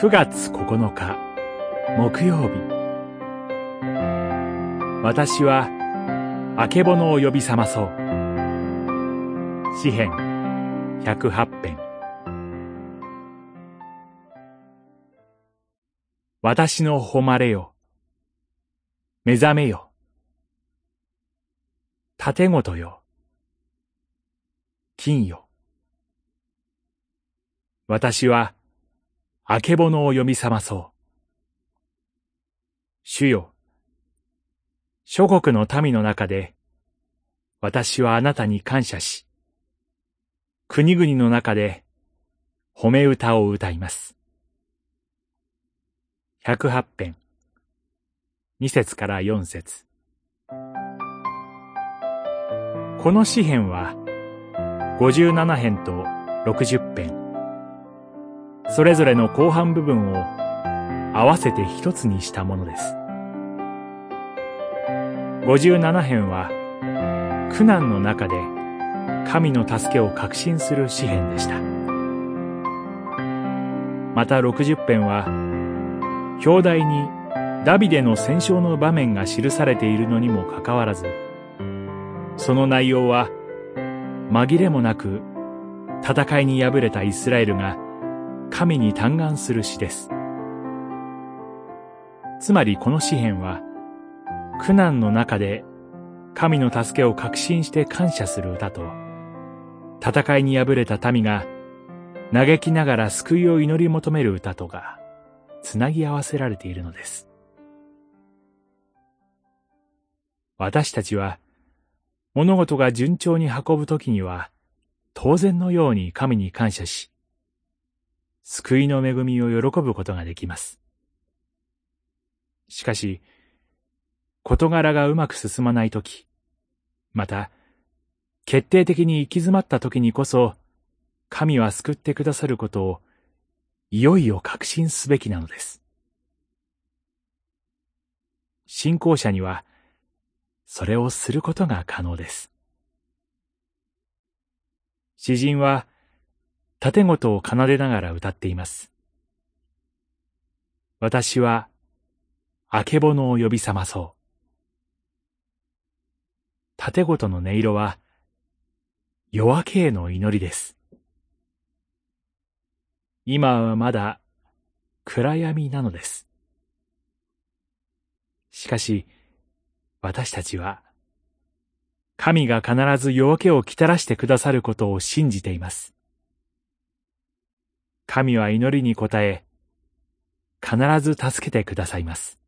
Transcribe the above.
9月9日木曜日。私はあけぼのを呼び覚まそう。詩編108編。私の誉れよ。目覚めよ。盾ごとよ。金よ。私はあけぼのを読み覚まそう。主よ、諸国の民の中で、私はあなたに感謝し、国々の中で褒め歌を歌います。108編、2節から4節この詩編は、57編と60編、それぞれの後半部分を合わせて一つにしたものです。57編は苦難の中で神の助けを確信する詩篇でした。また60編は表題にダビデの戦勝の場面が記されているのにもかかわらず、その内容は紛れもなく戦いに敗れたイスラエルが神に嘆願する詩です。つまりこの詩篇は、苦難の中で神の助けを確信して感謝する歌と、戦いに敗れた民が嘆きながら救いを祈り求める歌とが、つなぎ合わせられているのです。私たちは、物事が順調に運ぶときには、当然のように神に感謝し、救いの恵みを喜ぶことができます。しかし、事柄がうまく進まないとき、また、決定的に行き詰まったときにこそ、神は救ってくださることを、いよいよ確信すべきなのです。信仰者には、それをすることが可能です。詩人は、盾ごとを奏でながら歌っています。私は、あけぼのを呼び覚まそう。盾ごとの音色は、夜明けへの祈りです。今はまだ暗闇なのです。しかし、私たちは、神が必ず夜明けをきたらしてくださることを信じています。神は祈りに応え、必ず助けてくださいます。